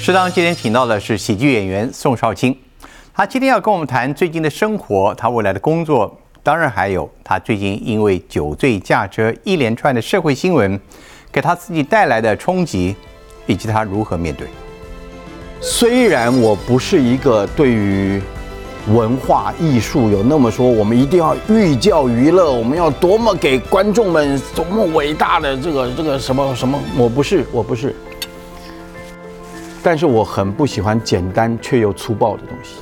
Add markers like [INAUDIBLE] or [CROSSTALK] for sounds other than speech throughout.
适当今天请到的是喜剧演员宋少卿，他今天要跟我们谈最近的生活，他未来的工作，当然还有他最近因为酒醉驾车一连串的社会新闻，给他自己带来的冲击，以及他如何面对。虽然我不是一个对于文化艺术有那么说，我们一定要寓教于乐，我们要多么给观众们多么伟大的这个这个什么什么，我不是，我不是。但是我很不喜欢简单却又粗暴的东西，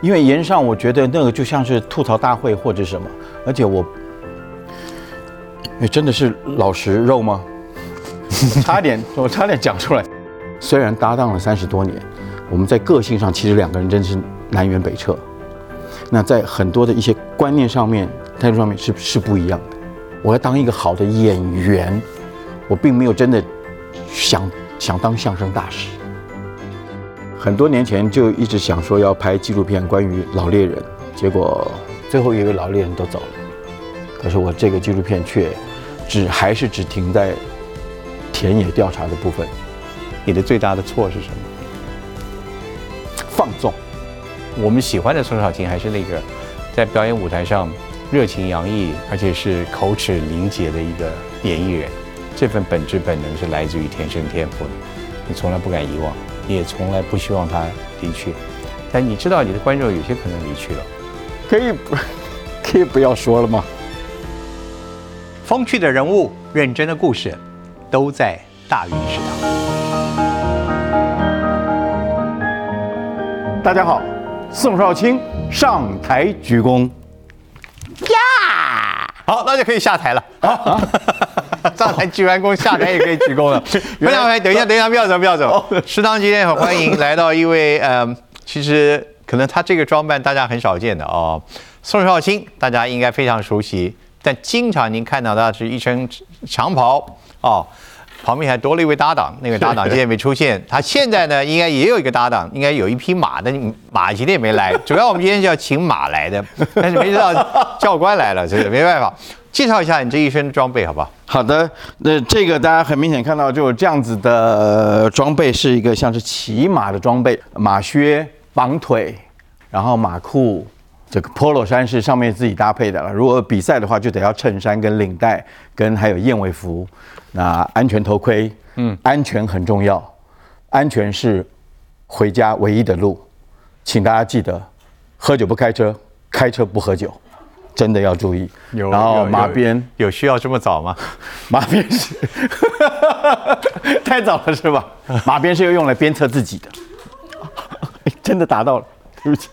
因为言上我觉得那个就像是吐槽大会或者什么，而且我，哎，真的是老实肉吗？[LAUGHS] 差点，我差点讲出来。虽然搭档了三十多年，我们在个性上其实两个人真是南辕北辙。那在很多的一些观念上面、态度上面是是不一样的。我要当一个好的演员，我并没有真的想想当相声大师。很多年前就一直想说要拍纪录片关于老猎人，结果最后一位老猎人都走了。可是我这个纪录片却只还是只停在田野调查的部分。你的最大的错是什么？放纵。我们喜欢的宋少卿还是那个在表演舞台上热情洋溢，而且是口齿伶捷的一个演艺人。这份本质本能是来自于天生天赋的，你从来不敢遗忘。也从来不希望他离去，但你知道你的观众有些可能离去了，可以不，[LAUGHS] 可以不要说了吗？风趣的人物，认真的故事，都在大鱼食堂。大家好，宋少卿上台鞠躬。呀，好，那就可以下台了。[LAUGHS] [LAUGHS] 上台鞠完躬，下台也可以鞠躬了。[LAUGHS] 不要等一下，等一下，不要走，不要走。食堂今天很欢迎来到一位，呃，其实可能他这个装扮大家很少见的哦，宋少卿，大家应该非常熟悉，但经常您看到他是一身长袍哦。旁边还多了一位搭档，那位搭档今天没出现。他现在呢，应该也有一个搭档，应该有一匹马的马今天也没来。主要我们今天是要请马来的，但是没想到教官来了，这个没办法。介绍一下你这一身装备好不好？好的，那这个大家很明显看到，就这样子的装备是一个像是骑马的装备，马靴、绑腿，然后马裤，这个 polo 衫是上面自己搭配的了。如果比赛的话，就得要衬衫跟领带，跟还有燕尾服。那安全头盔，嗯，安全很重要，安全是回家唯一的路，请大家记得，喝酒不开车，开车不喝酒，真的要注意。有，然后马鞭有需要这么早吗？[LAUGHS] 马鞭是 [LAUGHS] 太早了是吧？马鞭是要用来鞭策自己的，真的达到了，对不起。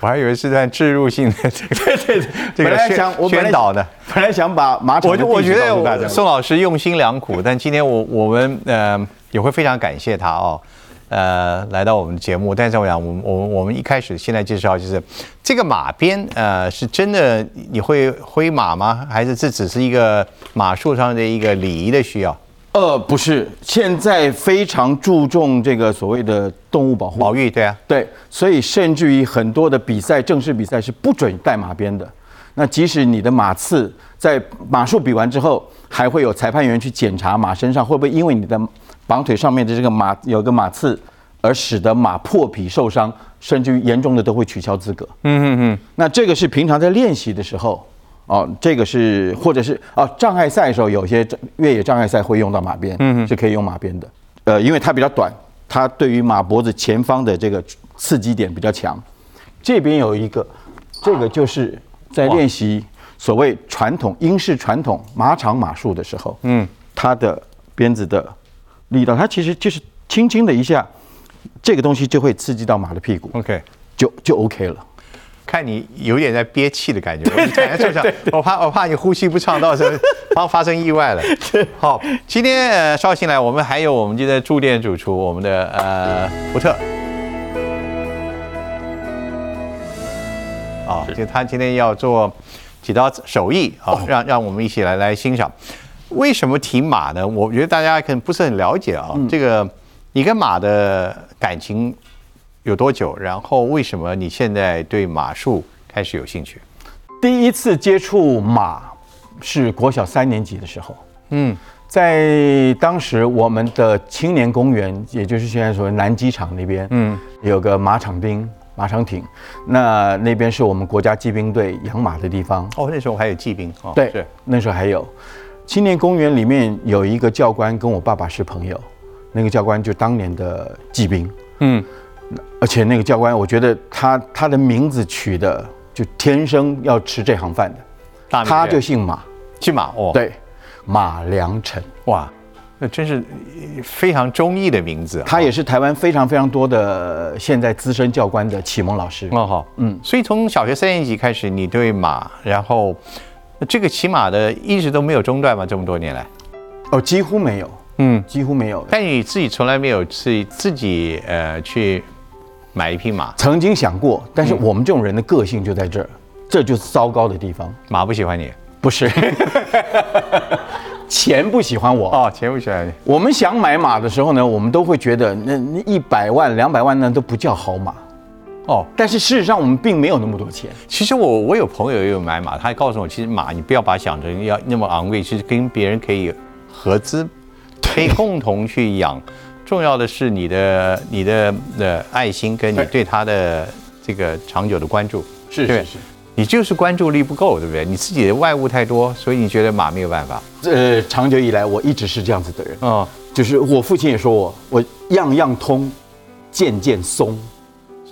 我还以为是在植入性的这个 [LAUGHS] 对这个宣宣导的，本来想把马场我我觉得宋老师用心良苦，但今天我我们呃也会非常感谢他哦，呃来到我们节目。但是我想，我们我们我们一开始现在介绍就是这个马鞭呃是真的你会挥马吗？还是这只是一个马术上的一个礼仪的需要？呃，不是，现在非常注重这个所谓的动物保护、保育，对啊，对，所以甚至于很多的比赛，正式比赛是不准带马鞭的。那即使你的马刺在马术比完之后，还会有裁判员去检查马身上会不会因为你的绑腿上面的这个马有个马刺，而使得马破皮受伤，甚至于严重的都会取消资格。嗯嗯嗯。那这个是平常在练习的时候。哦，这个是或者是哦，障碍赛的时候，有些越野障碍赛会用到马鞭，嗯，是可以用马鞭的。呃，因为它比较短，它对于马脖子前方的这个刺激点比较强。这边有一个，这个就是在练习所谓传统英式传统马场马术的时候，嗯，它的鞭子的力道，它其实就是轻轻的一下，这个东西就会刺激到马的屁股，OK，就就 OK 了。看你有点在憋气的感觉，[LAUGHS] 我怕我怕你呼吸不畅，到时候发发生意外了。[LAUGHS] 好，今天呃绍兴来，我们还有我们今天驻店主厨，我们的呃福特。啊，就他今天要做几道手艺啊，让让我们一起来来欣赏。为什么提马呢？我觉得大家可能不是很了解啊。这个你跟马的感情。有多久？然后为什么你现在对马术开始有兴趣？第一次接触马是国小三年级的时候。嗯，在当时我们的青年公园，也就是现在所谓南机场那边，嗯，有个马场町、马场町，那那边是我们国家骑兵队养马的地方。哦，那时候还有骑兵哦，对，是那时候还有青年公园里面有一个教官跟我爸爸是朋友，那个教官就当年的骑兵，嗯，而且那个教官，我觉得他他的名字取的就天生要吃这行饭的，大他就姓马，姓马哦，，对，马良臣。哇，那真是呃非常中意的名字啊。他也是台湾非常非常多的现在资深教官的启蒙老师。哦好，嗯，所以从小学三年级开始，你对马，然后这个骑马的一直都没有中断吗？这么多年来，哦，几乎没有，嗯，几乎没有。但你自己从来没有自自己呃去买一匹马，曾经想过，但是我们这种人的个性就在这儿，这就是糟糕的地方。马不喜欢你不是，[LAUGHS] 钱不喜欢我。哦，钱不喜欢你，我们想买马的时候呢，我们都会觉得那那一百万、两百万呢都不叫好马。哦。但是事实上，我们并没有那么多钱。其实我我有朋友也有买马，他告诉我，其实马你不要把它想成要那么昂贵，其实跟别人可以合资，可以共同去养。[LAUGHS] 重要的是你的你的的爱心跟你对对它的这个长久的关注，是是是。你就是关注力不够，对不对？你自己的外物太多，所以你觉得马没有办法。呃，长久以来我一直是这样子的人，哦，就是我父亲也说我，我样样通，件件松。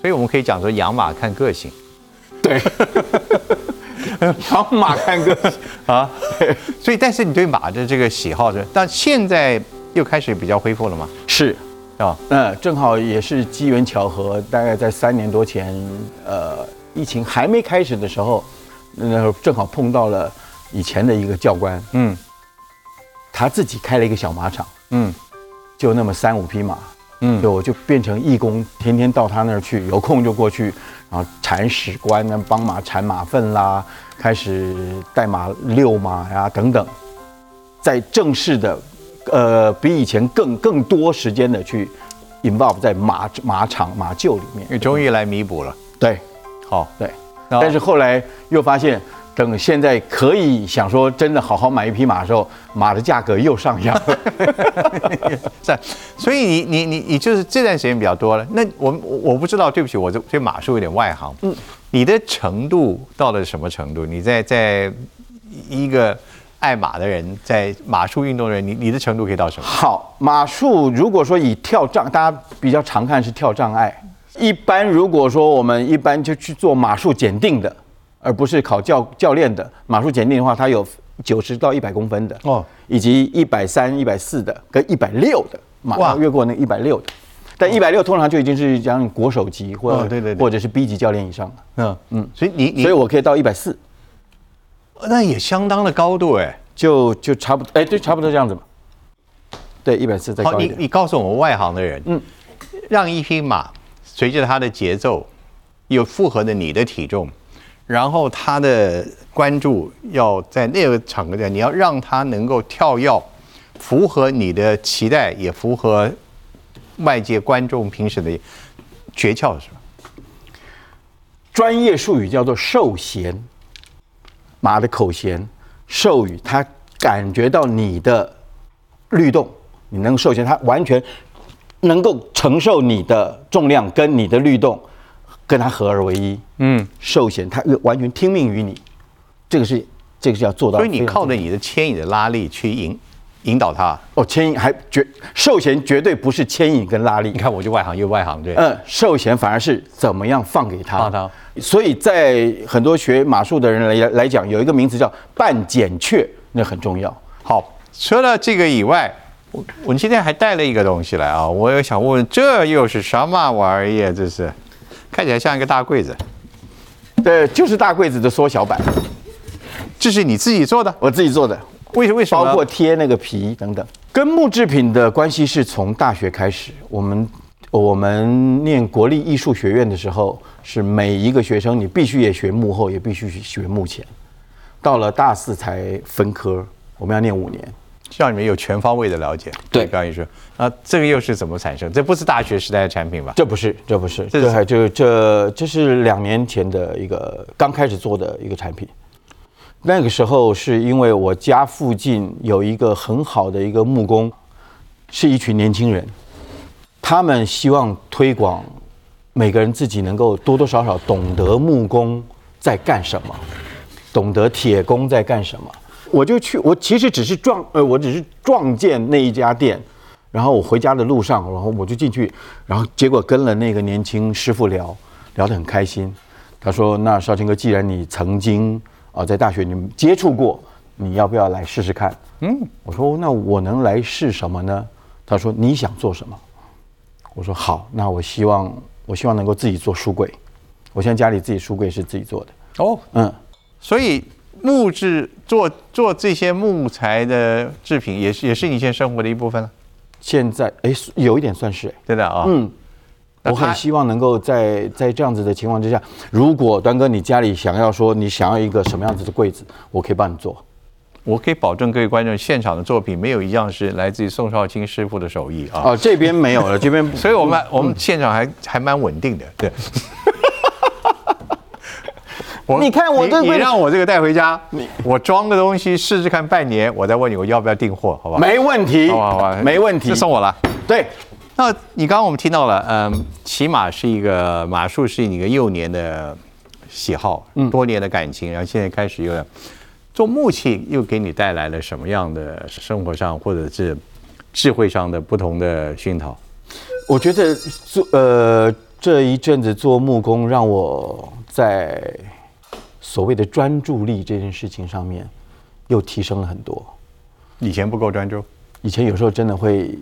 所以我们可以讲说养马看个性。对，[LAUGHS] 养马看个性。[LAUGHS] 啊。所以，但是你对马的这个喜好是，但现在又开始比较恢复了吗？是，啊，那，正好也是机缘巧合，大概在三年多前，呃，疫情还没开始的时候，那时候正好碰到了以前的一个教官，嗯。他自己开了一个小马场，嗯。就那么三五匹马，嗯就我就变成义工，天天到他那儿去，有空就过去，然后铲屎官呢，帮马铲马粪啦，开始带马遛马呀等等，在正式的，呃，比以前更更多时间的去 involve 在马马场马厩里面。你终于来弥补了。对好，对，但是后来又发现，等现在可以想说真的好好买一匹马的时候，马的价格又上扬了。[LAUGHS] 是，所以你你你你就是这段时间比较多了。那我我我不知道，对不起，我这对马术有点外行。嗯，你的程度到了什么程度？你在在一个爱马的人，在马术运动的人，你你的程度可以到什么？好，马术如果说以跳障，大家比较常看是跳障碍。一般如果说我们一般就去做马术检定的，而不是考教教练的马术检定的话，它有九十到一百公分的哦。哦，以及一百三、一百四的跟一百六的马越过那一百六的。但一百六通常就已经是讲国手级或者、哦对对对。或者是 B 级教练以上了，嗯。嗯，所以你你所以我可以到一百四，那也相当的高度哎。就就差不多，哎，对，差不多这样子嘛。对，一百四再好，高一点。你你告诉我们外行的人，嗯，让一匹马随着它的节奏，有符合的你的体重，然后他的关注要在那个场合下，你要让他能够跳跃，符合你的期待，也符合外界观众评审的诀窍是什么？专业术语叫做授衔，马的口衔，授予他感觉到你的律动，你能授衔，他完全能够承受你的重量跟你的律动，跟他合二为一。嗯，授衔它完全听命于你，这个是这个是要做到所。以你靠着你的牵引的拉力去引引导它。哦，牵引还绝寿险绝对不是牵引跟拉力你，看我就外行又外行，对，嗯，寿险反而是怎么样放给他。放他所以在很多学马术的人来来讲，有一个名词叫半减却，那很重要。好，除了这个以外，我我今天还带了一个东西来啊，我也想问问，这又是什么玩意儿？这是看起来像一个大柜子，对，就是大柜子的缩小版，这是你自己做的？我自己做的，为为什么？包括贴那个皮等等。跟木制品的关系是从大学开始，我们我们念国立艺术学院的时候，是每一个学生你必须也学幕后，也必须学幕前。到了大四才分科，我们要念五年。让你们有全方位的了解。对表演艺术啊，这个又是怎么产生？这不是大学时代的产品吧？这不是，这不是，这是这还就这这是两年前的一个刚开始做的一个产品。那个时候是因为我家附近有一个很好的一个木工，是一群年轻人，他们希望推广每个人自己能够多多少少懂得木工在干什么，懂得铁工在干什么。我就去，我其实只是撞，呃，我只是撞见那一家店，然后我回家的路上，然后我就进去，然后结果跟了那个年轻师傅聊，聊得很开心。他说：“那少卿哥，既然你曾经啊在大学你们接触过，你要不要来试试看？”嗯，我说：“那我能来试什么呢？”他说：“你想做什么？”我说：“好，那我希望我希望能够自己做书柜。我现在家里自己书柜是自己做的。哦，嗯，所以木质做做这些木材的制品，也是也是你现在生活的一部分了，现在哎有一点算是哎。”真的啊。嗯，我很希望能够在在这样子的情况之下，如果端哥你家里想要说你想要一个什么样子的柜子，我可以帮你做。我可以保证各位观众，现场的作品没有一样是来自于宋少卿师傅的手艺啊。哦，这边没有了，这边 [LAUGHS] 所以我们我们现场还还蛮稳定的，对。我你看我这个你你让我这个带回家，我装个东西试试看半年，我再问你我要不要订货，好吧？没问题，好吧，好吧，没问题就。送我了。对，那你刚刚我们听到了，嗯，骑马是一个马术是你一个幼年的喜好，嗯多年的感情，然后现在开始有点做木器，又给你带来了什么样的生活上或者是智慧上的不同的熏陶？我觉得做呃这一阵子做木工，让我在所谓的专注力这件事情上面又提升了很多。以前不够专注，以前有时候真的会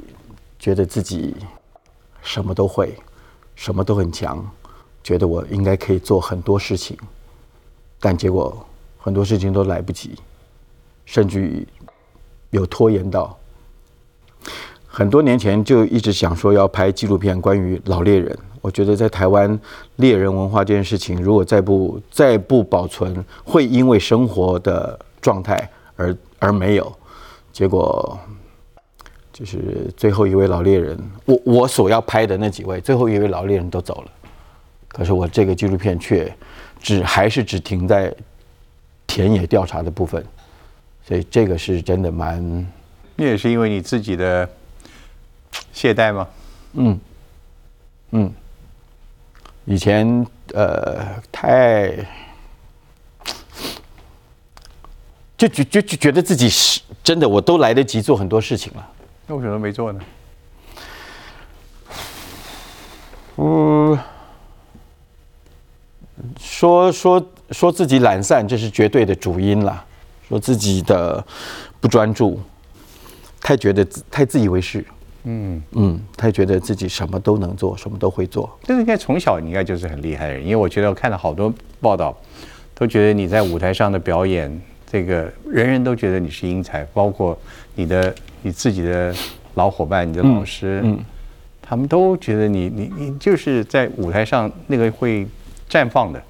觉得自己什么都会，什么都很强，觉得我应该可以做很多事情，但结果很多事情都来不及，甚至于有拖延到。很多年前就一直想说要拍纪录片关于老猎人。我觉得在台湾猎人文化这件事情，如果再不再不保存，会因为生活的状态而而没有。结果就是最后一位老猎人，我我所要拍的那几位，最后一位老猎人都走了，可是我这个纪录片却只还是只停在田野调查的部分，所以这个是真的蛮那也是因为你自己的懈怠吗？嗯嗯，以前呃太就觉就就觉得自己是真的，我都来得及做很多事情了。那为什么没做呢？嗯，说说说自己懒散，这是绝对的主因啦。说自己的不专注，太觉得自太自以为是，嗯，嗯，他觉得自己什么都能做，什么都会做。但是应该从小你应该就是很厉害的人，因为我觉得我看了好多报道，都觉得你在舞台上的表演，这个人人都觉得你是英才，包括你的你自己的老伙伴、你的老师，嗯他们都觉得你你你就是在舞台上那个会绽放的。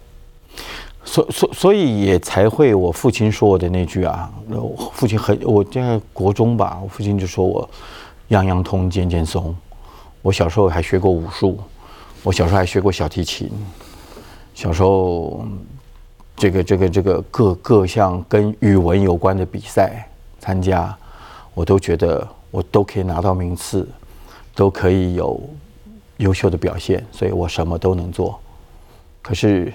所所所以也才会我父亲说我的那句啊，我父亲很我在国中吧，我父亲就说我样样通件件松。我小时候还学过武术，我小时候还学过小提琴，小时候这个这个这个各各项跟语文有关的比赛参加，我都觉得我都可以拿到名次，都可以有优秀的表现，所以我什么都能做。可是。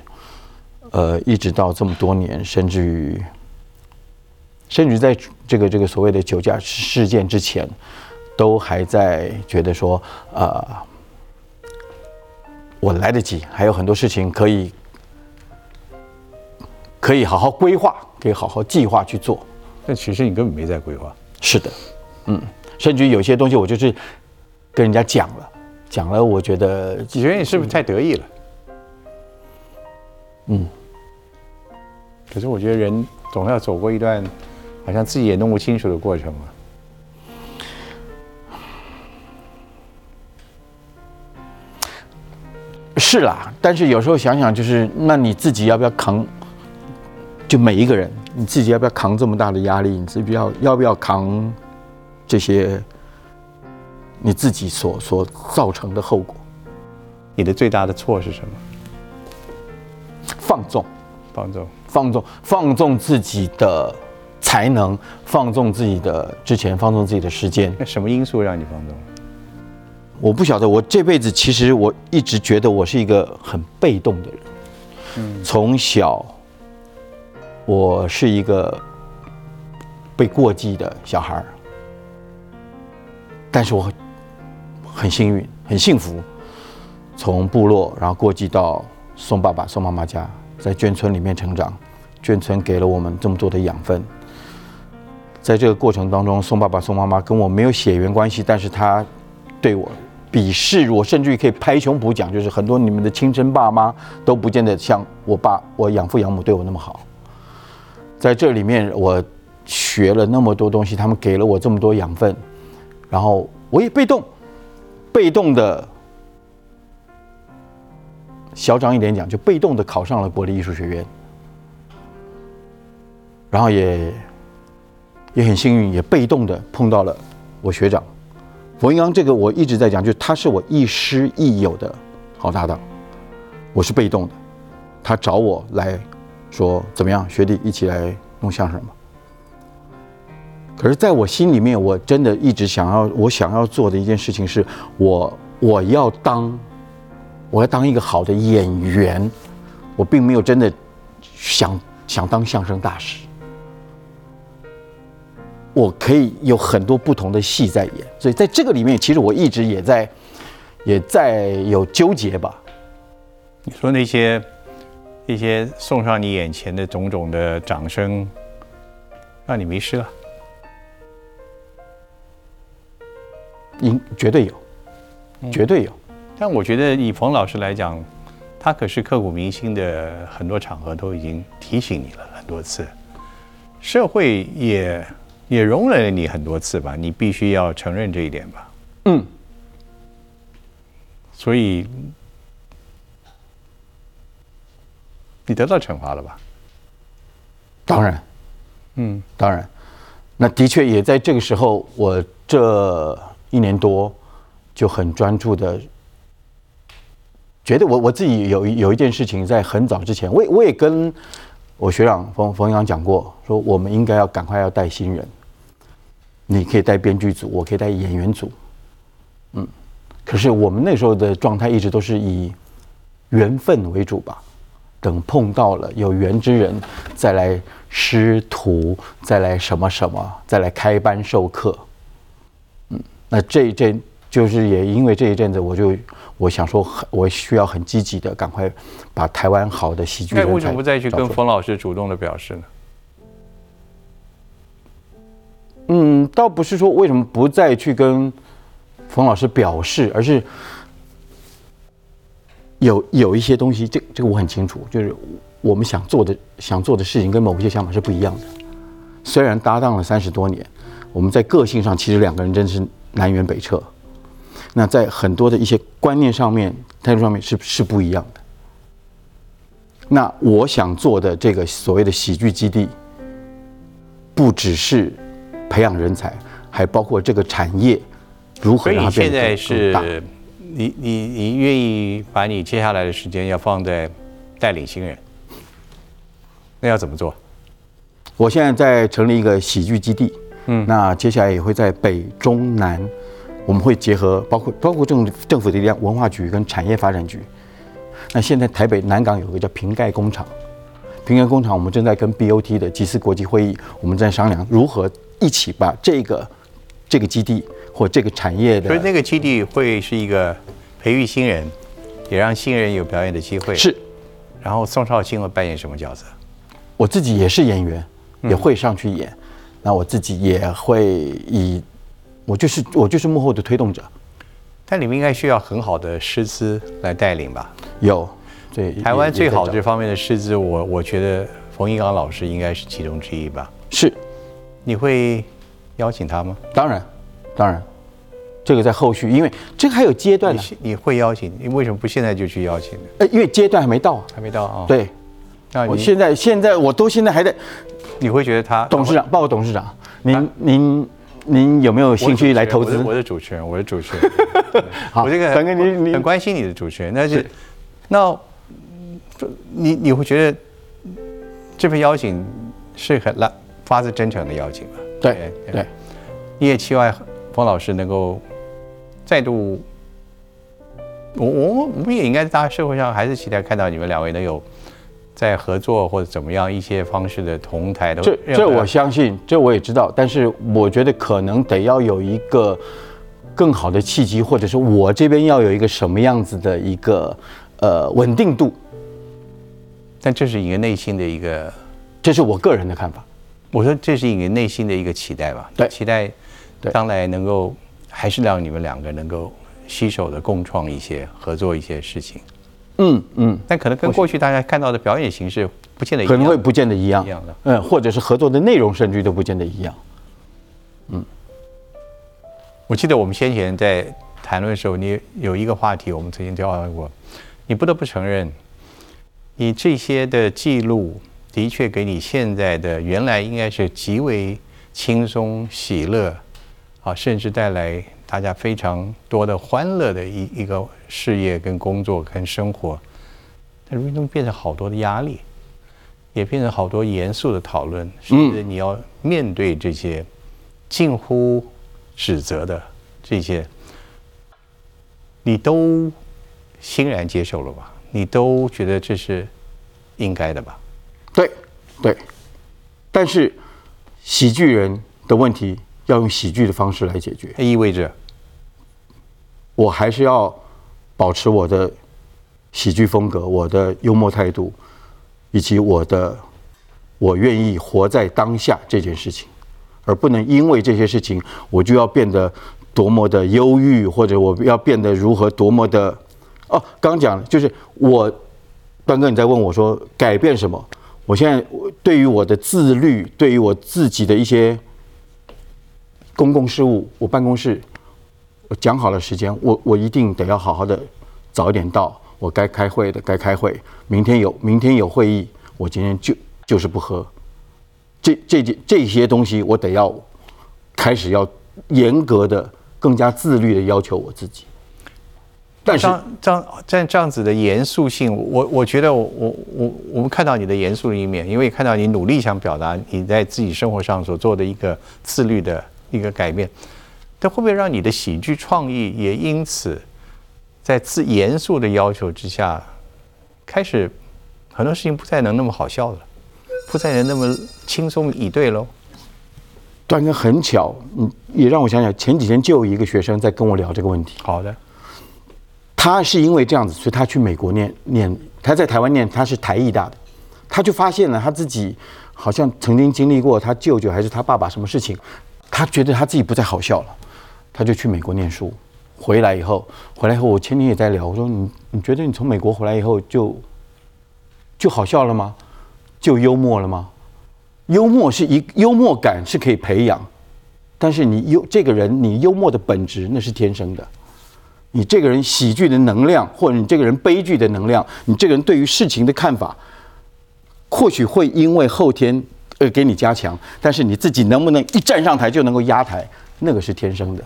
呃，一直到这么多年，甚至于，甚至在这个这个所谓的酒驾事件之前，都还在觉得说，呃，我来得及，还有很多事情可以可以好好规划，可以好好计划去做。但其实你根本没在规划。是的，嗯，甚至于有些东西我就是跟人家讲了，讲了，我觉得你觉得你是不是太得意了？嗯。可是我觉得人总要走过一段好像自己也弄不清楚的过程嘛。是啦，但是有时候想想，就是那你自己要不要扛？就每一个人，你自己要不要扛这么大的压力？你自己要要不要扛这些你自己所所造成的后果？你的最大的错是什么？放纵，放纵。放纵放纵自己的才能，放纵自己的之前，放纵自己的时间。那什么因素让你放纵？我不晓得，我这辈子其实我一直觉得我是一个很被动的人。嗯，从小我是一个被过继的小孩儿，但是我很很幸运，很幸福，从部落然后过继到宋爸爸、宋妈妈家，在眷村里面成长，眷村给了我们这么多的养分。在这个过程当中，宋爸爸、宋妈妈跟我没有血缘关系，但是他对我鄙视，我甚至于可以拍胸脯讲，就是很多你们的亲生爸妈都不见得像我爸、我养父养母对我那么好。在这里面，我学了那么多东西，他们给了我这么多养分，然后我也被动，被动的，嚣张一点讲，就被动的考上了国立艺术学院，然后也也很幸运，也被动的碰到了我学长冯英刚。这个我一直在讲，就是他是我亦师亦友的好搭档，我是被动的，他找我来说怎么样，学弟一起来弄相声吧。可是，在我心里面，我真的一直想要，我想要做的一件事情是，我我要当，我要当一个好的演员，我并没有真的想想当相声大师。我可以有很多不同的戏在演，所以在这个里面，其实我一直也在，也在有纠结吧。你说那些一些送上你眼前的种种的掌声，让你迷失了。应绝对有，绝对有。但我觉得以冯老师来讲，他可是刻骨铭心的，很多场合都已经提醒你了很多次，社会也也容忍了你很多次吧，你必须要承认这一点吧。嗯，所以你得到惩罚了吧？当然，嗯，当然，那的确也在这个时候，我这一年多就很专注的，觉得我我自己有一有一件事情，在很早之前，我也我也跟我学长冯冯阳讲过，说我们应该要赶快要带新人，你可以带编剧组，我可以带演员组，嗯，可是我们那时候的状态一直都是以缘分为主吧。等碰到了有缘之人，再来师徒，再来什么什么，再来开班授课。嗯，那这一阵就是也因为这一阵子，我就我想说，我需要很积极的赶快把台湾好的喜剧那为什么不再去跟冯老师主动的表示呢？嗯，倒不是说为什么不再去跟冯老师表示，而是有有一些东西，这这个我很清楚，就是我们想做的想做的事情跟某些想法是不一样的。虽然搭档了三十多年，我们在个性上其实两个人真是南辕北辙。那在很多的一些观念上面、态度上面是是不一样的。那我想做的这个所谓的喜剧基地，不只是培养人才，还包括这个产业如何让它变你现在得更更大。是，你你你愿意把你接下来的时间要放在带领新人，那要怎么做？我现在在成立一个喜剧基地，嗯，那接下来也会在北中南，我们会结合包括包括政政府的力量，文化局跟产业发展局。那现在台北南港有个叫瓶盖工厂，瓶盖工厂我们正在跟 BOT 的集思国际会议，我们在商量如何一起把这个这个基地或这个产业的所以那个基地会是一个培育新人，也让新人有表演的机会。是然后宋少卿会扮演什么角色？我自己也是演员，也会上去演。那我自己也会以，我就是我就是幕后的推动者。但你们应该需要很好的师资来带领吧？有，对，台湾最好这方面的师资，我我觉得冯一刚老师应该是其中之一吧？是你会邀请他吗？当然，当然，这个在后续，因为这个还有阶段呢，你会邀请？你为什么不现在就去邀请呢？呃，因为阶段还没到啊。还没到啊？，对，我那你现在现在我都现在还在你会觉得他董事长，报告董事长，您您您有没有兴趣来投资？我是主持人，我是主持人，[LAUGHS] 好我这个很关心你的主持人，但是是那嗯你你会觉得这份邀请是很拉发自真诚的邀请嘛？对对，你也期望冯老师能够再度，我我我们也应该大家社会上还是期待看到你们两位能有在合作或者怎么样一些方式的同台的。这这我相信，这我也知道，但是我觉得可能得要有一个更好的契机，或者是我这边要有一个什么样子的一个呃稳定度。但这是一个内心的一个，这是我个人的看法。我说这是一个内心的一个期待吧，对，期待将来能够还是让你们两个能够携手的共创一些合作一些事情。嗯嗯，但可能跟过去大家看到的表演形式不见得一样，可能会不见得一样一样的，嗯，或者是合作的内容甚至都不见得一样。嗯，我记得我们先前在谈论的时候，你有一个话题，我们曾经交流过，你不得不承认，你这些的记录。的确，给你现在的原来应该是极为轻松喜乐，啊，甚至带来大家非常多的欢乐的一一个事业跟工作跟生活，但如今变成好多的压力，也变成好多严肃的讨论，甚至你要面对这些近乎指责的这些，你都欣然接受了吧？你都觉得这是应该的吧？对，对，但是喜剧人的问题要用喜剧的方式来解决，意味着我还是要保持我的喜剧风格、我的幽默态度，以及我的我愿意活在当下这件事情，而不能因为这些事情我就要变得多么的忧郁，或者我要变得如何多么的哦，刚讲就是我端哥你在问我说改变什么？我现在对于我的自律，对于我自己的一些公共事务，我办公室我讲好了时间，我我一定得要好好的早一点到。我该开会的该开会，明天有明天有会议，我今天就就是不喝。这这这这些东西，我得要开始要严格的、更加自律的要求我自己。但是这样在这样子的严肃性，我我觉得我我我我们看到你的严肃的一面，因为看到你努力想表达你在自己生活上所做的一个自律的一个改变，但会不会让你的喜剧创意也因此在自严肃的要求之下，开始很多事情不再能那么好笑了，不再能那么轻松以对喽？段哥很巧，嗯，也让我想想，前几天就有一个学生在跟我聊这个问题。好的。他是因为这样子，所以他去美国念念。他在台湾念，他是台艺大的，他就发现了他自己好像曾经经历过他舅舅还是他爸爸什么事情，他觉得他自己不再好笑了，他就去美国念书。回来以后，回来以后我前天也在聊，我说你你觉得你从美国回来以后就就好笑了吗？就幽默了吗？幽默是一幽默感是可以培养，但是你幽这个人你幽默的本质那是天生的。你这个人喜剧的能量，或者你这个人悲剧的能量，你这个人对于事情的看法，或许会因为后天而给你加强，但是你自己能不能一站上台就能够压台，那个是天生的。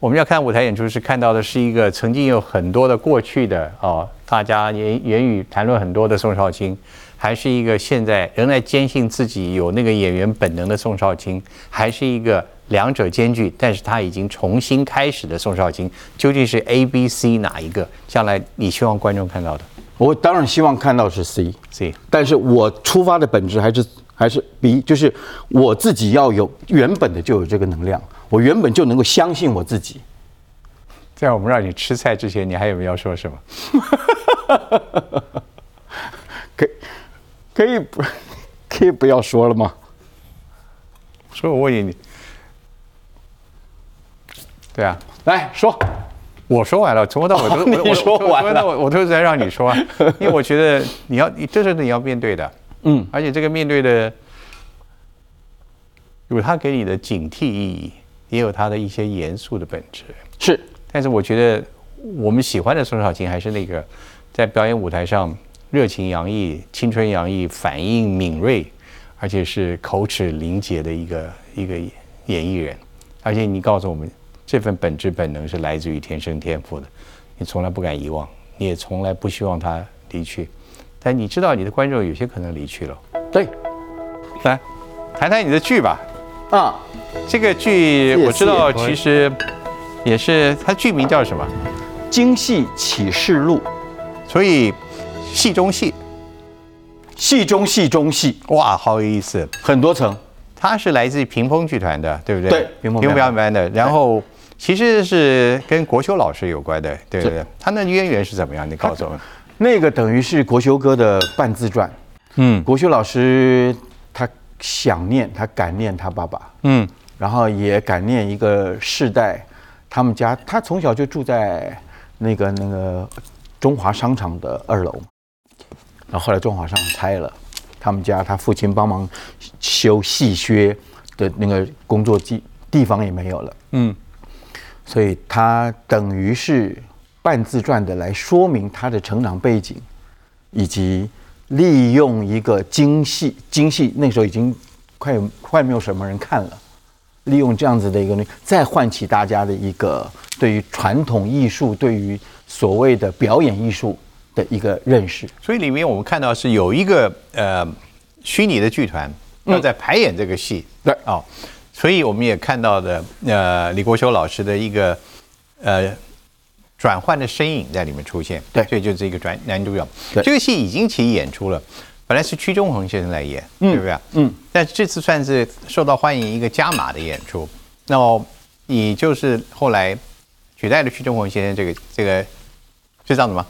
我们要看舞台演出，是看到的是一个曾经有很多的过去的哦，大家言言语谈论很多的宋少卿，还是一个现在仍然坚信自己有那个演员本能的宋少卿，还是一个。两者兼具，但是他已经重新开始的宋少卿，究竟是 A、B、C 哪一个？将来你希望观众看到的？我当然希望看到是 C，C。但是我出发的本质还是还是 B，就是我自己要有原本的就有这个能量，我原本就能够相信我自己。在我们让你吃菜之前，你还有没有要说什么？[LAUGHS] 可可以不可以不要说了吗？所以我问你。对啊，来说，我说完了，从头到尾都你说完了，我我都是在让你说，[LAUGHS] 因为我觉得你要，你这是你要面对的，嗯，而且这个面对的有他给你的警惕意义，也有他的一些严肃的本质，是。但是我觉得我们喜欢的宋少卿还是那个在表演舞台上热情洋溢、青春洋溢、反应敏锐，而且是口齿灵捷的一个一个演艺人，而且你告诉我们。这份本质本能是来自于天生天赋的，你从来不敢遗忘，你也从来不希望他离去，但你知道你的观众有些可能离去了，对来谈谈你的剧吧。啊，这个剧我知道，其实也是它剧名叫什么？《京戏启示录》，所以戏中戏，戏中戏中戏，哇，好有意思。很多层。它是来自于屏风剧团的，对不对？对屏风表演班的。然后其实是跟国修老师有关的，对对对。他那渊源是怎么样？你告诉我们。那个等于是国修哥的半自传。嗯国修老师他想念，他感念他爸爸，嗯然后也感念一个世代，他们家他从小就住在那个那个中华商场的二楼，然后后来中华商场拆了，他们家他父亲帮忙修戏靴的那个工作地地方也没有了，嗯所以他等于是半自传的来说明他的成长背景，以及利用一个京戏，京戏那时候已经快快没有什么人看了，利用这样子的一个再唤起大家的一个对于传统艺术、对于所谓的表演艺术的一个认识。所以里面我们看到是有一个呃虚拟的剧团要在排演这个戏，对。哦，所以我们也看到的呃李国修老师的一个呃转换的身影在里面出现，对所以就是一个转男主角。对这个戏已经起演出了，本来是屈中恒先生来演，对不对？嗯，但这次算是受到欢迎一个加码的演出。那么你就是后来取代了屈中恒先生这个这个是这样子吗？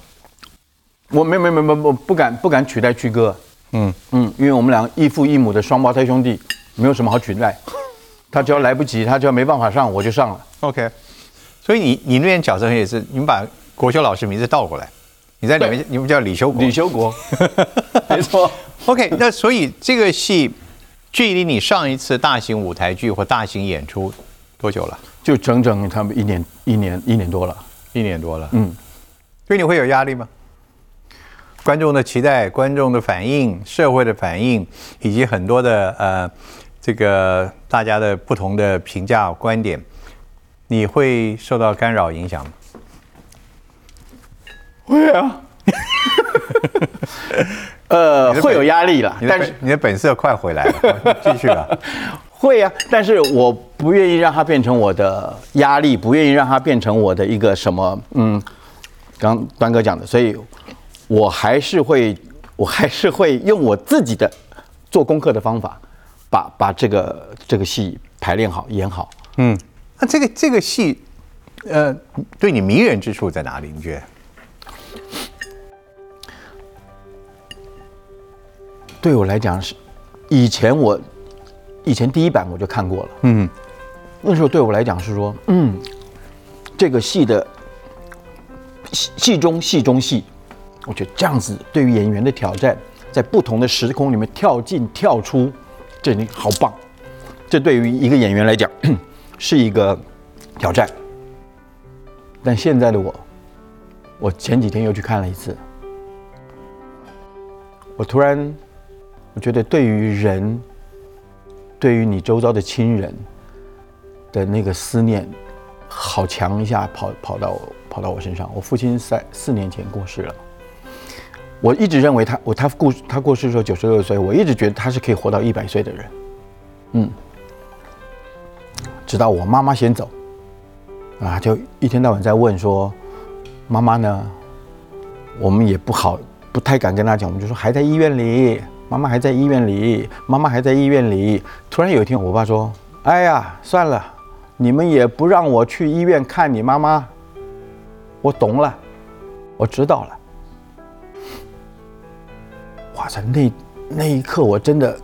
我没有没没没我不敢不敢取代屈哥，嗯嗯，因为我们两个异父异母的双胞胎兄弟，没有什么好取代。他只要来不及，他只要没办法上，我就上了。OK，所以你你那边角色也是，你们把国修老师名字倒过来，你在里面你们叫李修国。李修国，[LAUGHS] 没错。OK，那所以这个戏距离你上一次大型舞台剧或大型演出多久了？就整整他们一年一年一年多了。一年多了。嗯，对你会有压力吗？观众的期待、观众的反应、社会的反应，以及很多的呃这个大家的不同的评价观点，你会受到干扰影响吗？会啊。[LAUGHS] 呃，会有压力啦，你的但是你的本色快回来了，[LAUGHS] 继续吧。会啊，但是我不愿意让它变成我的压力，不愿意让它变成我的一个什么，嗯，刚刚端哥讲的，所以我还是会，我还是会用我自己的做功课的方法，把把这个这个戏排练好，演好。嗯，那这个这个戏，呃，对你迷人之处在哪里？你觉得？对我来讲是，以前我以前第一版我就看过了，嗯那时候对我来讲是说，嗯，这个戏的戏戏中戏中戏，我觉得这样子对于演员的挑战，在不同的时空里面跳进跳出，这你好棒，这对于一个演员来讲 [CLEARS THROAT] 是一个挑战。但现在的我，我前几天又去看了一次，我突然，我觉得对于人，对于你周遭的亲人的那个思念，好强一下跑跑到跑到我身上。我父亲在四年前过世了，我一直认为他我他过他过世的时候九十六岁，我一直觉得他是可以活到一百岁的人，嗯，直到我妈妈先走，啊，就一天到晚在问说，妈妈呢？我们也不好，不太敢跟他讲，我们就说还在医院里，妈妈还在医院里，妈妈还在医院里。突然有一天，我爸说：“哎呀，算了，你们也不让我去医院看你妈妈，我懂了，我知道了。”哇塞，那那一刻我真的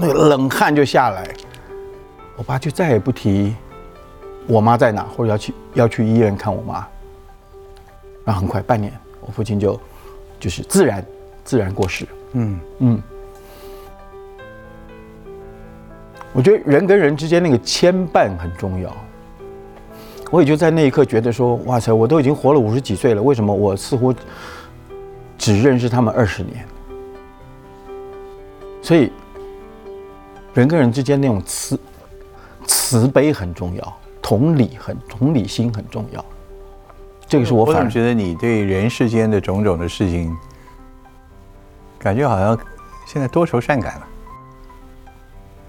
那个冷汗就下来。我爸就再也不提我妈在哪，或者要去要去医院看我妈。然后很快半年，我父亲就就是自然自然过世。嗯嗯，我觉得人跟人之间那个牵绊很重要。我也就在那一刻觉得说，哇塞，我都已经活了五十几岁了，为什么我似乎只认识他们二十年？所以，人跟人之间那种慈慈悲很重要，同理很同理心很重要。这个是我反而么觉得你对人世间的种种的事情，感觉好像现在多愁善感了？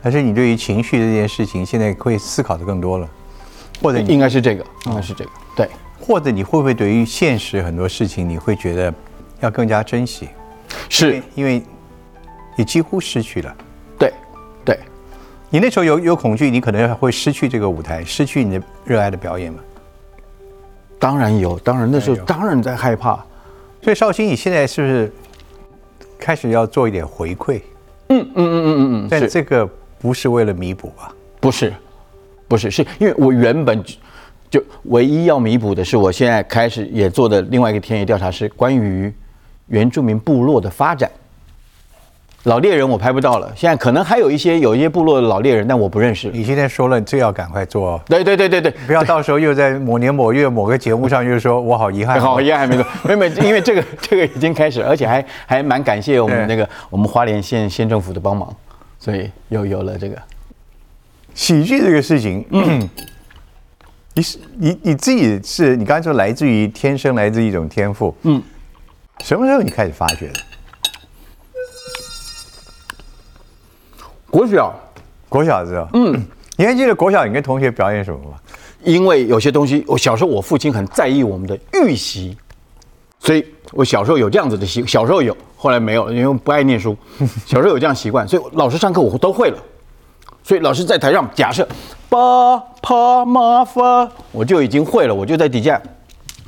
还是你对于情绪这件事情现在会思考的更多了？或者你应该是这个，应该是这个，对，或者你会不会对于现实很多事情，你会觉得要更加珍惜？是，因为你几乎失去了。对，对，你那时候有有恐惧，你可能会失去这个舞台，失去你的热爱的表演吗？当然有，当然那时候当然在害怕。所以绍兴，你现在是不是开始要做一点回馈？嗯嗯嗯嗯嗯嗯，是但这个不是为了弥补吧？不是，不是，是因为我原本就就唯一要弥补的是，我现在开始也做的另外一个田野调查是关于原住民部落的发展。老猎人我拍不到了，现在可能还有一些有一些部落的老猎人，但我不认识。你今天说了，最要赶快做哦，对对对对对，不要到时候又在某年某月某个节目上又说我好遗憾哦。好，遗憾还没做，[LAUGHS] 没没，因为这个这个已经开始，而且还还蛮感谢我们那个我们花莲县县政府的帮忙，所以又有了这个。喜剧这个事情，嗯，你是你你自己是你刚才说来自于天生，来自于一种天赋，嗯，什么时候你开始发觉的？国小，国小的时候，嗯，你还记得国小你跟同学表演什么吗？因为有些东西，我小时候我父亲很在意我们的预习，所以我小时候有这样子的习，小时候有，后来没有，因为不爱念书。[LAUGHS] 小时候有这样习惯，所以老师上课我都会了。所以老师在台上假设巴帕玛发，我就已经会了，我就在底下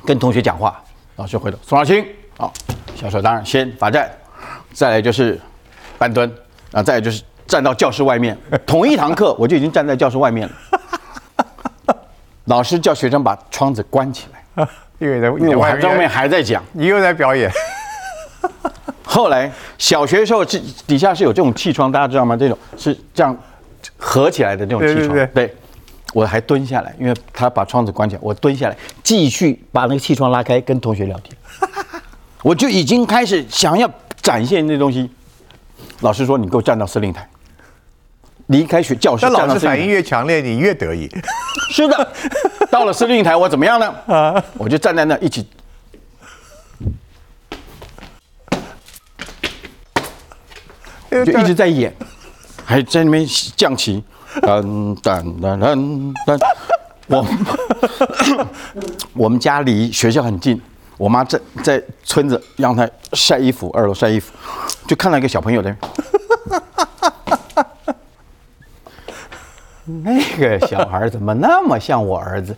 跟同学讲话。老师会了宋亚清，好，小时候当然先罚站，再来就是半蹲，然后再来就是站到教室外面，同一堂课我就已经站在教室外面了。老师叫学生把窗子关起来，[LAUGHS] 因为在因为我还上面还在讲。你又在表演，后来小学的时候，这底下是有这种气窗，大家知道吗？这种是这样合起来的这种气窗。对对对我还蹲下来，因为他把窗子关起来，我蹲下来继续把那个气窗拉开，跟同学聊天。我就已经开始想要展现那东西。老师说：“你给我站到司令台，离开学教室，但老师反应。越强烈，你越得意。”是的，到了司令台，我怎么样呢？[LAUGHS] 啊，我就站在那一起。就一直在演，还在那边降旗，噔噔噔噔噔。我 [COUGHS] 我们家离学校很近，我妈在在村子阳台晒衣服，二楼晒衣服，就看到一个小朋友在那。[LAUGHS] 那个小孩怎么那么像我儿子？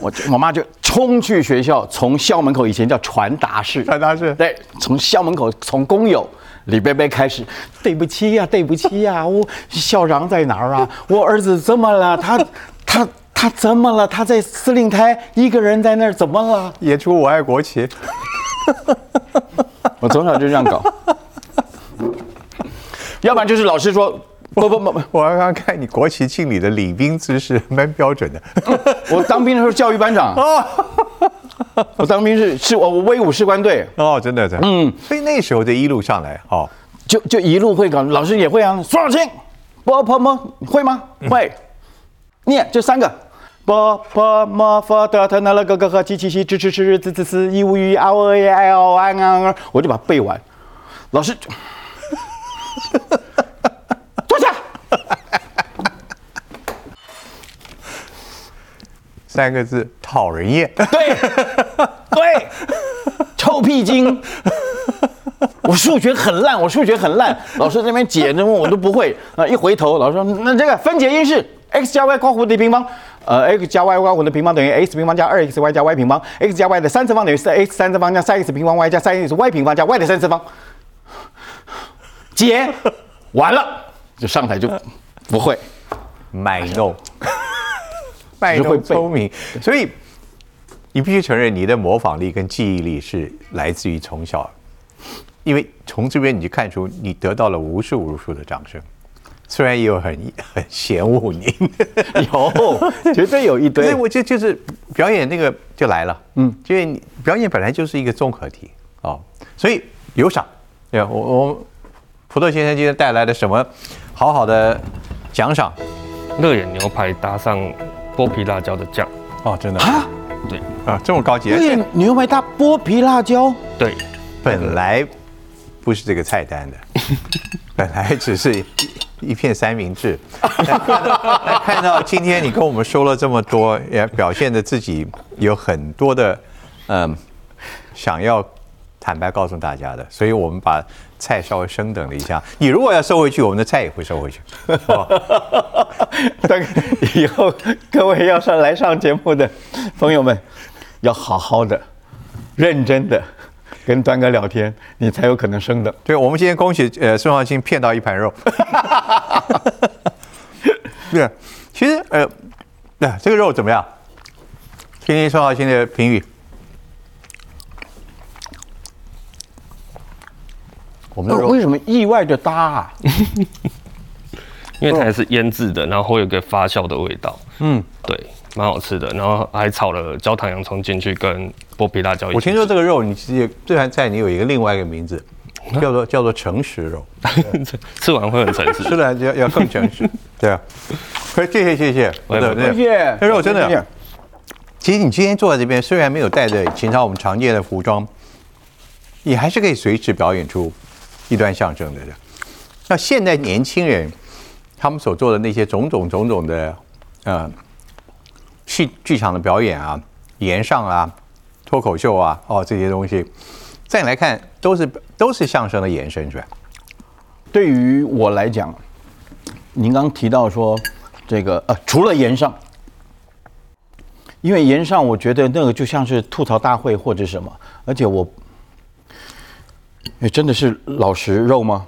我就我妈就冲去学校，从校门口以前叫传达室，传达室对，从校门口从工友李贝贝开始，对不起呀、对不起呀、我校长在哪儿啊？我儿子怎么了？他他他怎么了？他在司令台一个人在那儿怎么了？演出我爱国旗，[LAUGHS] 我从小就这样搞，要不然就是老师说不不不不，我刚刚看你国旗敬礼的礼兵姿势蛮标准的。[LAUGHS] 我当兵的时候教育班长，[LAUGHS] 我当兵是是我我威武士官队。哦，真的，真的。嗯，所以那时候这一路上来，哦，就就一路会搞，老师也会啊。苏小清，波波么会吗？会，念这三个。波波么发的特那了个个和七七七吱吱吱吱吱吱一无语啊我也爱哦安安，我就把它背完。老师坐下，三个字讨人厌。对对，臭屁精。我数学很烂，我数学很烂，老师在那边解那问我都不会啊！一回头，老师说那这个分解因式 x 加 y 括弧的平方，呃 x 加 y 括弧的平方等于 x 平方加二 x y 加 y 平方，x 加 y 的三次方等于四 x 三次方加三 x 平方 y 加三 x y 平方加 y 的三次方，解完了就上台就不会，卖弄，[LAUGHS] 卖弄聪明，所以你必须承认你的模仿力跟记忆力是来自于从小，因为从这边你就看出你得到了无数无数的掌声，虽然也有很很嫌恶你，[LAUGHS] 有绝对有一堆。所以。我就就是表演那个就来了，嗯，因为你表演本来就是一个综合体哦，所以有赏，对吧？我我葡萄先生今天带来了什么好好的奖赏？乐眼牛排搭上剥皮辣椒的酱，哦，真的。啊，对。啊，这么高级，而且，牛排搭剥皮辣椒，对，本来不是这个菜单的，[LAUGHS] 本来只是一一片三明治，来看到看到今天你跟我们说了这么多，也表现的自己有很多的嗯想要坦白告诉大家的，所以我们把菜稍微升等了一下。你如果要收回去，我们的菜也会收回去。好吧 [LAUGHS] 但以后各位要上来上节目的朋友们，要好好的、认真的跟端哥聊天，你才有可能生的。对，我们今天恭喜呃孙浩清骗到一盘肉。[LAUGHS] 对，其实呃，那、这个肉怎么样？听听孙浩清的评语。我们的肉为什么意外的搭啊？[LAUGHS] 因为它也是腌制的，然后会有个发酵的味道。嗯，对，蛮好吃的。然后还炒了焦糖洋葱进去，跟剥皮辣椒。我听说这个肉，你其实这盘菜你有一个另外一个名字，叫做叫做诚实肉，[LAUGHS] 吃完会很诚实。[LAUGHS] 吃了要要更诚实。[LAUGHS] 对啊，可以谢谢谢谢，对谢谢。这肉真的其实你今天坐在这边，虽然没有带着秦朝我们常见的服装，你还是可以随时表演出一段相声的。那现在年轻人他们所做的那些种种种种的呃戏剧场的表演啊、言上啊、脱口秀啊，哦这些东西，再来看都是都是相声的延伸，是吧？对于我来讲，您刚提到说这个呃，除了言上，因为言上我觉得那个就像是吐槽大会或者什么，而且我，哎，真的是老实肉吗？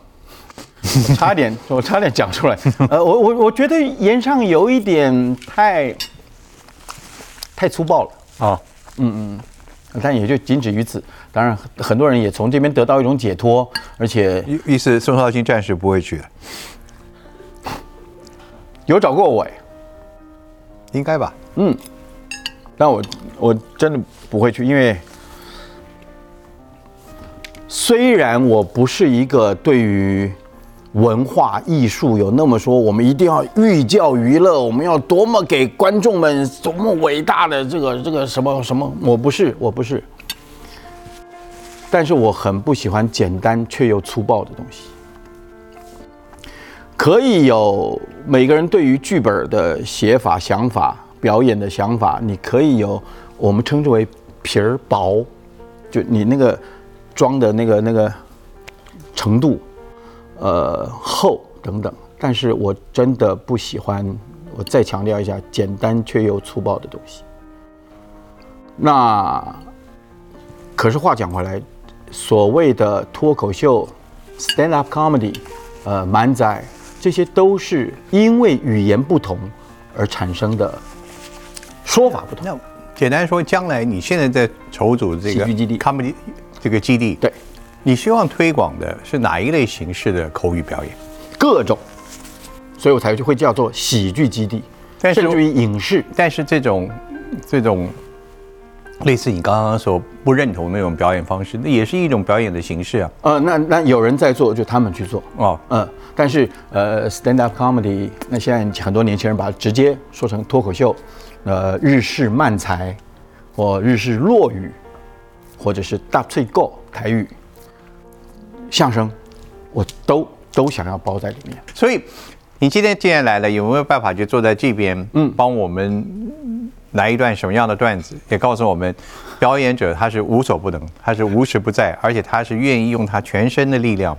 [LAUGHS] 差点，我差点讲出来。呃，我我我觉得言上有一点太太粗暴了。啊。嗯嗯，但也就仅止于此。当然，很多人也从这边得到一种解脱，而且意意思宋少卿暂时不会去的，有找过我哎。应该吧？嗯但我我真的不会去，因为虽然我不是一个对于文化艺术有那么说，我们一定要寓教于乐，我们要多么给观众们多么伟大的这个这个什么什么，我不是，我不是。但是我很不喜欢简单却又粗暴的东西。可以有每个人对于剧本的写法、想法、表演的想法，你可以有我们称之为皮儿薄，就你那个装的那个那个程度，呃厚等等。但是我真的不喜欢，我再强调一下，简单却又粗暴的东西。那可是话讲回来，所谓的脱口秀、stand up comedy，呃，满载，这些都是因为语言不同而产生的说法不同。那简单说，将来你现在在筹组这个喜剧基地 comedy 这个基地，对，你希望推广的是哪一类形式的口语表演？各种，所以我才会叫做喜剧基地，甚至于影视。但是这种这种类似你刚刚所不认同那种表演方式，那也是一种表演的形式啊。呃，那那有人在做，就他们去做。哦，嗯，但是呃，stand up comedy，那现在很多年轻人把它直接说成脱口秀，呃，日式漫才，或日式落语，或者是大脆够台语，相声，我都都想要包在里面。所以你今天既然来了，有没有办法就坐在这边，嗯，帮我们来一段什么样的段子？也告诉我们，表演者他是无所不能，他是无时不在，而且他是愿意用他全身的力量、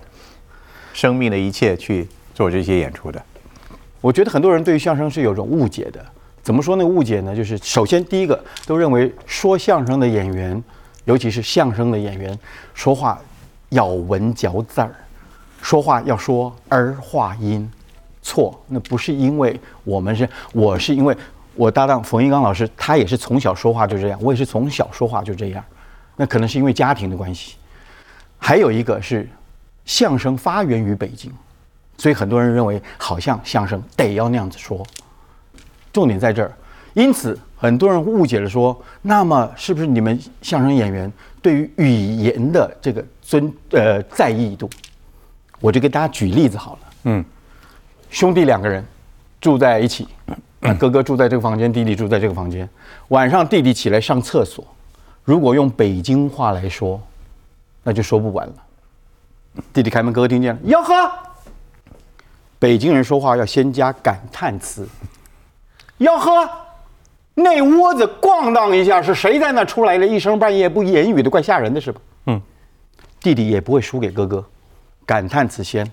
生命的一切去做这些演出的。我觉得很多人对于相声是有种误解的。怎么说那个误解呢？就是首先第一个都认为说相声的演员，尤其是相声的演员，说话咬文嚼字儿，说话要说儿化音。错，那不是因为我们是，我是因为我搭档冯一刚老师，他也是从小说话就这样，我也是从小说话就这样。那可能是因为家庭的关系。还有一个是，相声发源于北京。所以很多人认为，好像相声得要那样子说。重点在这儿，因此很多人误解了说，那么是不是你们相声演员对于语言的这个尊呃在意度？我就给大家举例子好了。嗯，兄弟两个人住在一起，哥哥住在这个房间，弟弟住在这个房间。晚上弟弟起来上厕所，如果用北京话来说，那就说不完了。弟弟开门，哥哥听见了，吆喝。北京人说话要先加感叹词，吆喝。那窝子咣当一下，是谁在那出来了？一声半夜不言语的，怪吓人的是吧？嗯，弟弟也不会输给哥哥，感叹此先，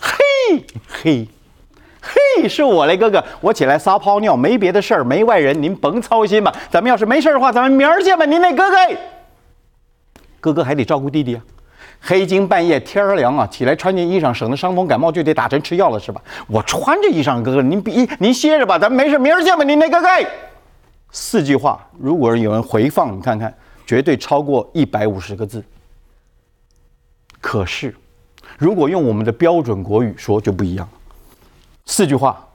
嘿嘿。嘿，是我嘞，哥哥，我起来撒泡尿，没别的事儿，没外人，您甭操心吧。咱们要是没事儿的话，咱们明儿见吧。您那哥哥，哥哥还得照顾弟弟啊。黑经半夜，天儿凉啊，起来穿件衣裳，省得伤风感冒就得打针吃药了，是吧？我穿着衣裳，哥哥，您别您歇着吧，咱们没事，明儿见吧。您那哥哥，四句话，如果有人回放，你看看，绝对超过一百五十个字。可是，如果用我们的标准国语说，就不一样了。四句话，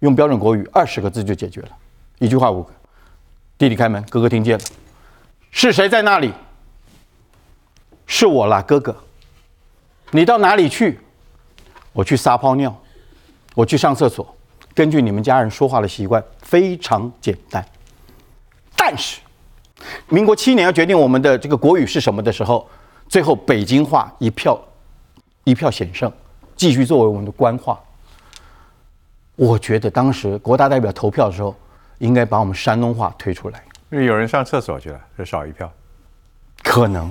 用标准国语二十个字就解决了，一句话五个。弟弟开门，哥哥听见了，是谁在那里？是我啦，哥哥。你到哪里去？我去撒泡尿，我去上厕所。根据你们家人说话的习惯，非常简单。但是，民国七年要决定我们的这个国语是什么的时候，最后北京话一票一票险胜，继续作为我们的官话。我觉得当时国大代表投票的时候，应该把我们山东话推出来。因为有人上厕所去了，就少一票。可能，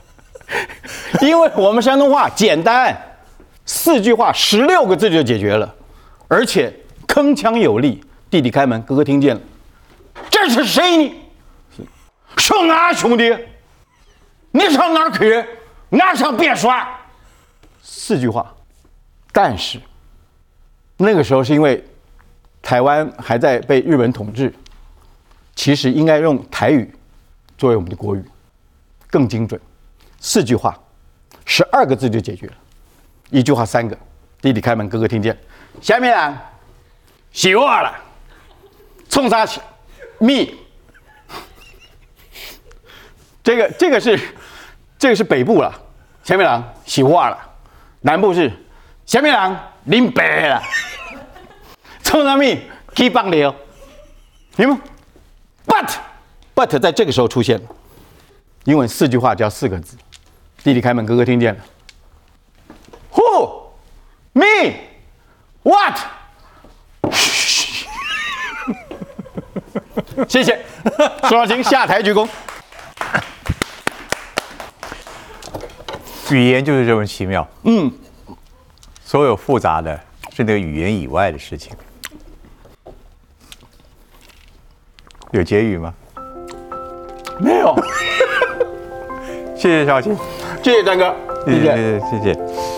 [LAUGHS] 因为我们山东话简单，四句话十六个字就解决了，而且铿锵有力。弟弟开门，哥哥听见了，这是谁呢？是俺兄弟。你上哪去？俺上别说。四句话。但是，那个时候是因为台湾还在被日本统治，其实应该用台语作为我们的国语，更精准。四句话，十二个字就解决了，一句话三个。弟弟开门，哥哥听见。下面啊，洗袜了，冲啥去？蜜。[LAUGHS] 这个这个是这个是北部了，前面人，洗袜了，南部是。前面人林白了，冲啥咪去放流？你们，but but 在这个时候出现了，英文四句话叫四个字。弟弟开门，哥哥听见了。Who me what？谢谢，苏少卿下台鞠躬。语言就是这么奇妙。嗯。所有复杂的是那个语言以外的事情。有结语吗？没有。[LAUGHS] 谢谢小青，谢谢丹哥，谢谢谢谢谢谢。